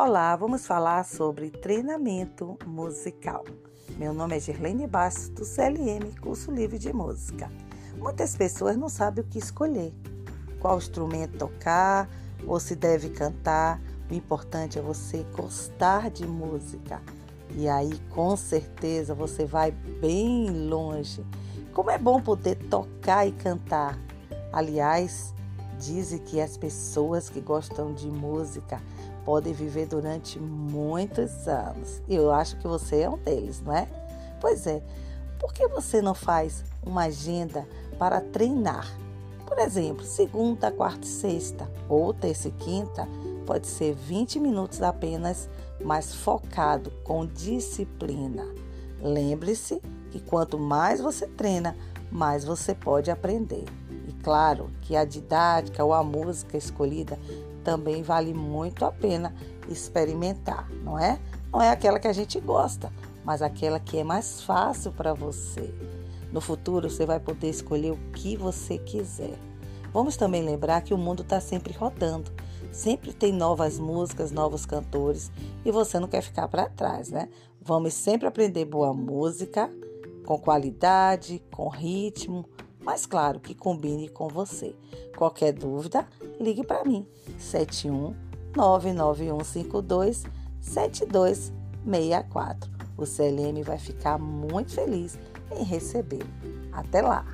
Olá, vamos falar sobre treinamento musical. Meu nome é Gerlene Bastos, CLM, Curso Livre de Música. Muitas pessoas não sabem o que escolher, qual instrumento tocar ou se deve cantar. O importante é você gostar de música. E aí, com certeza, você vai bem longe. Como é bom poder tocar e cantar. Aliás, dizem que as pessoas que gostam de música podem viver durante muitos anos. Eu acho que você é um deles, não é? Pois é. Por que você não faz uma agenda para treinar? Por exemplo, segunda, quarta e sexta, ou terça e quinta, pode ser 20 minutos apenas, mas focado, com disciplina. Lembre-se que quanto mais você treina, mais você pode aprender. Claro que a didática ou a música escolhida também vale muito a pena experimentar, não é? Não é aquela que a gente gosta, mas aquela que é mais fácil para você. No futuro você vai poder escolher o que você quiser. Vamos também lembrar que o mundo está sempre rodando, sempre tem novas músicas, novos cantores e você não quer ficar para trás, né? Vamos sempre aprender boa música, com qualidade, com ritmo, mas claro que combine com você. Qualquer dúvida, ligue para mim. 71 99152 7264. O CLM vai ficar muito feliz em recebê-lo. Até lá!